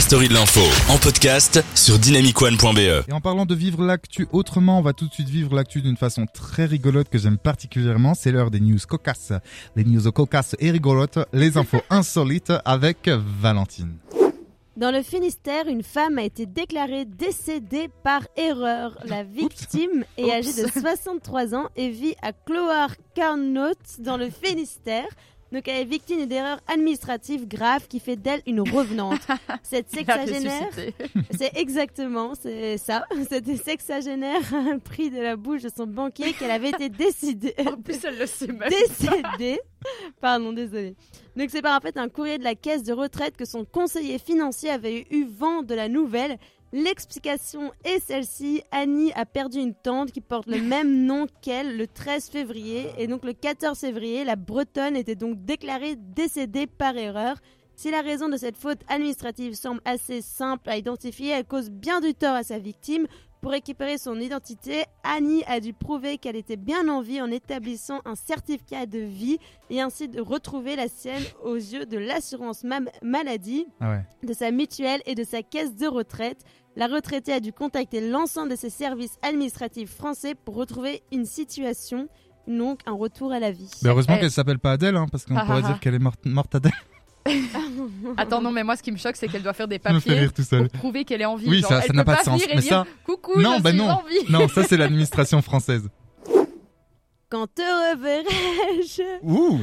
la story de l'info en podcast sur dynamicone.be. Et en parlant de vivre l'actu autrement, on va tout de suite vivre l'actu d'une façon très rigolote que j'aime particulièrement. C'est l'heure des news cocasses. Les news cocasses et rigolotes, les infos insolites avec Valentine. Dans le Finistère, une femme a été déclarée décédée par erreur. La victime est âgée de 63 ans et vit à Cloire-Carnot dans le Finistère. Donc elle est victime d'une erreur administrative grave qui fait d'elle une revenante. Cette sexagénaire, c'est exactement, c'est ça. Cette sexagénaire a appris de la bouche de son banquier qu'elle avait été décidée, En plus, elle le sait même. décédée. Pardon, désolé. Donc c'est par en fait un courrier de la caisse de retraite que son conseiller financier avait eu vent de la nouvelle. L'explication est celle-ci. Annie a perdu une tante qui porte le même nom qu'elle le 13 février. Et donc le 14 février, la Bretonne était donc déclarée décédée par erreur. Si la raison de cette faute administrative semble assez simple à identifier, elle cause bien du tort à sa victime. Pour récupérer son identité, Annie a dû prouver qu'elle était bien en vie en établissant un certificat de vie et ainsi de retrouver la sienne aux yeux de l'assurance maladie Ah ouais. de sa mutuelle et de sa caisse de retraite. La retraitée a dû contacter l'ensemble de ses services administratifs français pour retrouver une situation, donc un retour à la vie. Mais heureusement qu'elle s'appelle pas Adèle, hein, parce qu'on Ah, pourrait ah, dire ah. qu'elle est morte, morte Adèle. Attends, non, mais moi, ce qui me choque, c'est qu'elle doit faire des papiers rire tout seul. pour prouver qu'elle est en vie. Oui, Genre, ça- ça n'a pas de sens, mais dire, ça- Coucou, Non, je bah suis non. en vie. Non, ça c'est l'administration française. Quand te reverrai-je? Ouh,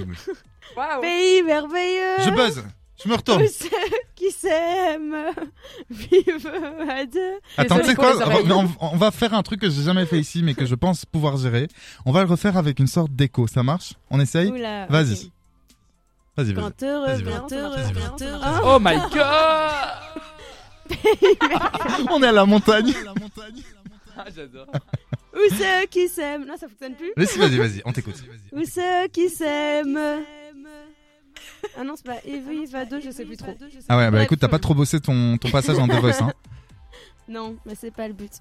Waouh. Pays merveilleux je buzz. Je me retourne. Où ceux qui s'aiment vivent à deux. Attends, tu sais quoi? on, va faire un truc que j'ai jamais fait ici, mais que je pense pouvoir gérer. On va le refaire avec une sorte d'écho. Ça marche? On essaye? Oula, Vas-y. Vas-y, vas-y. reverrai. Oh my god On est à la montagne. Ah, J'adore. Où ceux qui s'aiment? Non, ça fonctionne plus. Vas-y, vas-y, vas-y, on t'écoute. Où ceux qui s'aiment? Ah non, c'est pas Eva, Eva 2, je sais plus trop. Ah ouais, bah écoute, t'as pas trop bossé ton, ton passage en The Voice, hein. Non, mais c'est pas le but.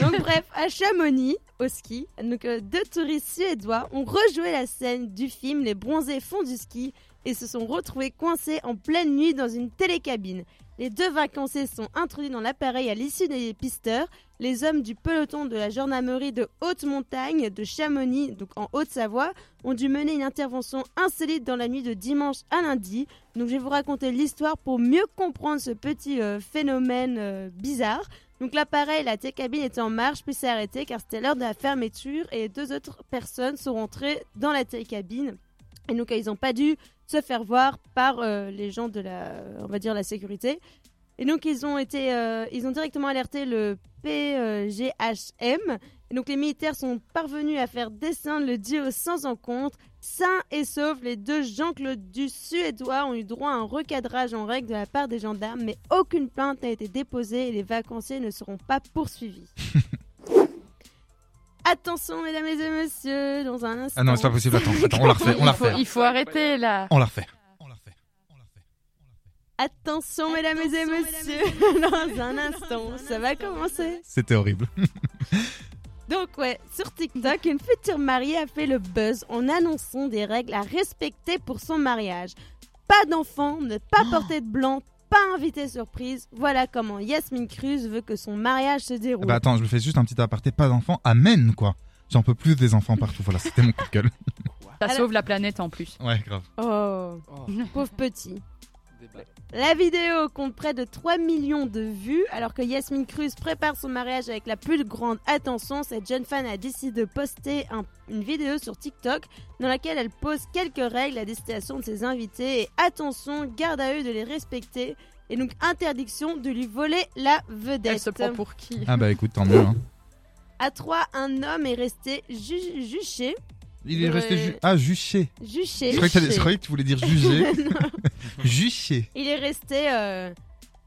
Donc bref, à Chamonix, au ski, donc euh, deux touristes suédois ont rejoué la scène du film Les bronzés font du ski et se sont retrouvés coincés en pleine nuit dans une télécabine. Les deux vacanciers sont introduits dans l'appareil à l'issue des pisteurs. Les hommes du peloton de la gendarmerie de haute montagne de Chamonix, donc en Haute-Savoie, ont dû mener une intervention insolite dans la nuit de dimanche à lundi. Donc je vais vous raconter l'histoire pour mieux comprendre ce petit euh, phénomène euh, bizarre. Donc l'appareil, la télécabine était en marche puis s'est arrêté car c'était l'heure de la fermeture et deux autres personnes sont rentrées dans la télécabine. Et donc ils n'ont pas dû se faire voir par euh, les gens de la, on va dire la sécurité. Et donc ils ont été, euh, ils ont directement alerté le PGHM. Et donc les militaires sont parvenus à faire descendre le duo sans encontre. Sains et saufs, les deux Jean-Claude du Suédois ont eu droit à un recadrage en règle de la part des gendarmes, mais aucune plainte n'a été déposée et les vacanciers ne seront pas poursuivis. Attention, mesdames et messieurs, dans un instant. Ah non, c'est pas possible, attends, attends, on la refait, on la il, faut, refait. il faut arrêter là. On la refait. Attention, mesdames et messieurs, dans un instant, ça va commencer. C'était horrible. Donc ouais, sur TikTok, une future mariée a fait le buzz en annonçant des règles à respecter pour son mariage. Pas d'enfant, ne pas porter de blanc, pas invité surprise. Voilà comment Yasmine Cruz veut que son mariage se déroule. Bah attends, je me fais juste un petit aparté, pas d'enfants, amen quoi. J'en peux plus des enfants partout, voilà, c'était mon coup de gueule. Ça Alors- sauve la planète en plus. Ouais, grave. Oh, pauvre petit. La vidéo compte près de 3 millions de vues, alors que Yasmine Cruz prépare son mariage avec la plus grande attention. Cette jeune fan a décidé de poster un- une vidéo sur TikTok dans laquelle elle pose quelques règles à destination de ses invités. Et attention, garde à eux de les respecter. Et donc interdiction de lui voler la vedette. Elle se prend pour qui? Ah bah écoute, tant mieux. Hein. À 3, un homme est resté ju- juché. Il est resté ju- Ah, juché. Juché. Je croyais, que t'allais- je croyais que tu voulais dire jugé. juché. Il est resté, euh,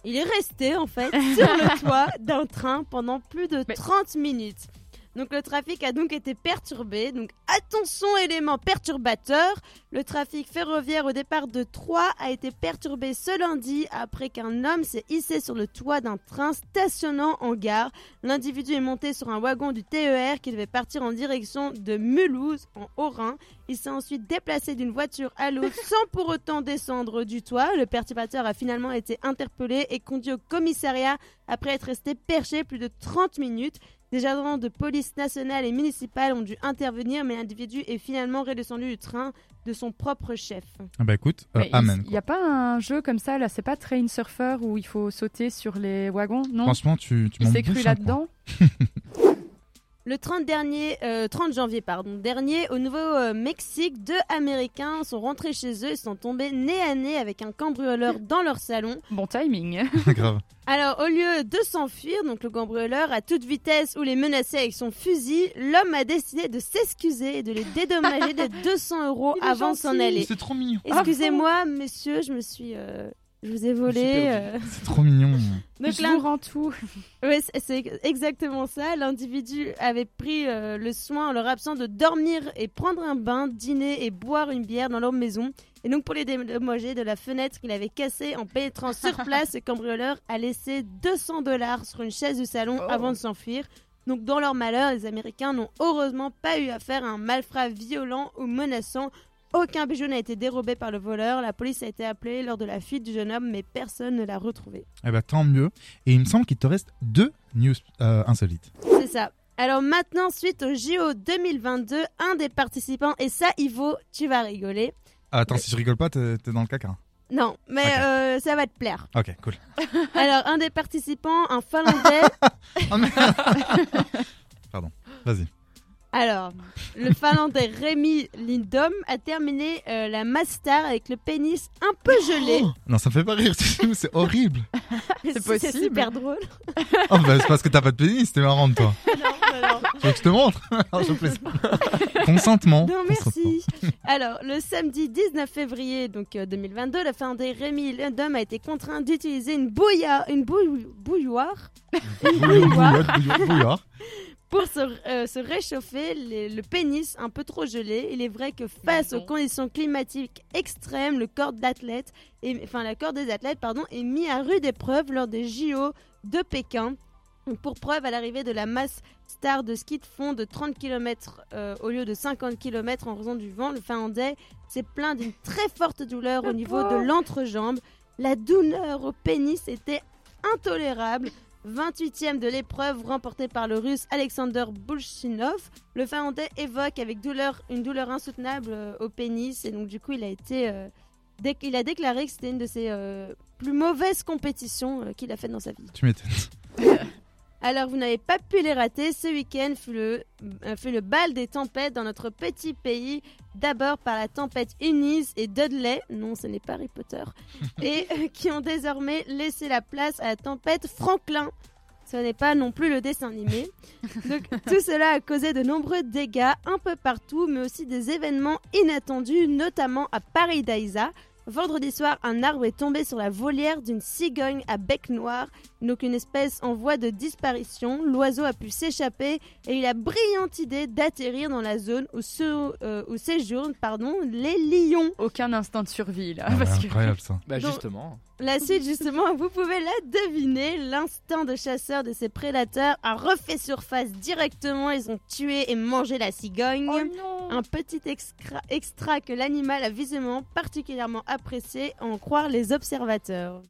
il est resté en fait sur le toit d'un train pendant plus de Mais- 30 minutes. Donc le trafic a donc été perturbé. Donc attention élément perturbateur. Le trafic ferroviaire au départ de Troyes a été perturbé ce lundi après qu'un homme s'est hissé sur le toit d'un train stationnant en gare. L'individu est monté sur un wagon du TER qui devait partir en direction de Mulhouse en Haut-Rhin. Il s'est ensuite déplacé d'une voiture à l'autre sans pour autant descendre du toit. Le perturbateur a finalement été interpellé et conduit au commissariat après être resté perché plus de 30 minutes. Des agents de police nationale et municipale ont dû intervenir, mais l'individu est finalement redescendu du train de son propre chef. Ah bah écoute, euh, amen. Il n'y a pas un jeu comme ça, là, c'est pas Train Surfer où il faut sauter sur les wagons, non? Franchement, tu, tu Il m'en s'est cru là-dedans? Le 30, dernier, euh, 30 janvier pardon, dernier, au Nouveau-Mexique, deux Américains sont rentrés chez eux et sont tombés nez à nez avec un cambrioleur dans leur salon. Bon timing. Grave. Alors, au lieu de s'enfuir, donc le cambrioleur à toute vitesse ou les menacer avec son fusil, l'homme a décidé de s'excuser et de les dédommager de 200 euros avant de s'en aller. C'est trop mignon. Excusez-moi, monsieur, je me suis, euh, je vous ai volé. euh. C'est trop mignon. Donc je vous rends tout. Ouais, c'est- c'est exactement ça. L'individu avait pris euh, le soin en leur absence de dormir et prendre un bain, dîner et boire une bière dans leur maison. Et donc pour les dédommager de la fenêtre qu'il avait cassée en pénétrant sur place, le cambrioleur a laissé 200 dollars sur une chaise du salon Oh. avant de s'enfuir. Donc dans leur malheur, les Américains n'ont heureusement pas eu affaire à un malfrat violent ou menaçant. Aucun bijou n'a été dérobé par le voleur. La police a été appelée lors de la fuite du jeune homme, mais personne ne l'a retrouvé. Eh bah tant mieux. Et il me semble qu'il te reste deux news euh, insolites. C'est ça. Alors maintenant, suite au JO 2022, un des participants, et ça, Ivo, tu vas rigoler. Ah, attends, si je rigole pas, t'es dans le caca. Non, mais euh, ça va te plaire. Ok, cool. Alors, un des participants, un Finlandais. Mais- Pardon. Vas-y. Le Finlandais Rémi Lindom a terminé euh, la Master avec le pénis un peu gelé. Non, ça me fait pas rire, du tout, c'est horrible. c'est possible. super drôle. Oh, bah, c'est parce que t'as pas de pénis, c'était marrant de toi. Non, non, non. Tu veux que je te montre? Alors, je plaisante. Consentement. Non, Consentement. merci. Alors, le samedi 19 février donc, euh, 2022, le Finlandais Rémi Lindom a été contraint d'utiliser une, bouilla, une bouilloire bouillon, bouillon, bouillon. Pour se, euh, se réchauffer, les- le pénis un peu trop gelé. Il est vrai que face aux conditions climatiques extrêmes, le corps d'athlète, enfin la corps des athlètes, pardon, est mis à rude épreuve lors des JO de Pékin. Pour preuve, à l'arrivée de la masse star de ski de fond de 30 km au lieu de 50 km en raison du vent, le Finlandais s'est plaint d'une très forte douleur au niveau de l'entrejambe. La douleur au pénis était intolérable. 28e de l'épreuve remportée par le russe Alexander Bulshinov. Le Finlandais évoque avec douleur une douleur insoutenable euh, au pénis et donc du coup il a été euh, qu'il a déclaré que c'était une de ses euh, plus mauvaises compétitions euh, qu'il a faites dans sa vie. Tu m'étonnes. Alors vous n'avez pas pu les rater, ce week-end fut le, euh, fut le bal des tempêtes dans notre petit pays, d'abord par la tempête Eunice et Dudley, non ce n'est pas Harry Potter, et euh, qui ont désormais laissé la place à la tempête Franklin. Ce n'est pas non plus le dessin animé. Donc tout cela a causé de nombreux dégâts un peu partout, mais aussi des événements inattendus, notamment à Paris d'Aïsa. Vendredi soir, un arbre est tombé sur la volière d'une cigogne à bec noir, donc une espèce en voie de disparition. L'oiseau a pu s'échapper et il a brillante idée d'atterrir dans la zone où, se- euh, où séjournent pardon, les lions. Aucun instinct de survie là. Ah, parce que... Incroyable ça. Bah Donc- justement. La suite, justement, vous pouvez la deviner. L'instinct de chasseur de ces prédateurs a refait surface directement. Ils ont tué et mangé la cigogne. Oh non Un petit extra, extra que l'animal a visiblement particulièrement apprécié, à en croire les observateurs.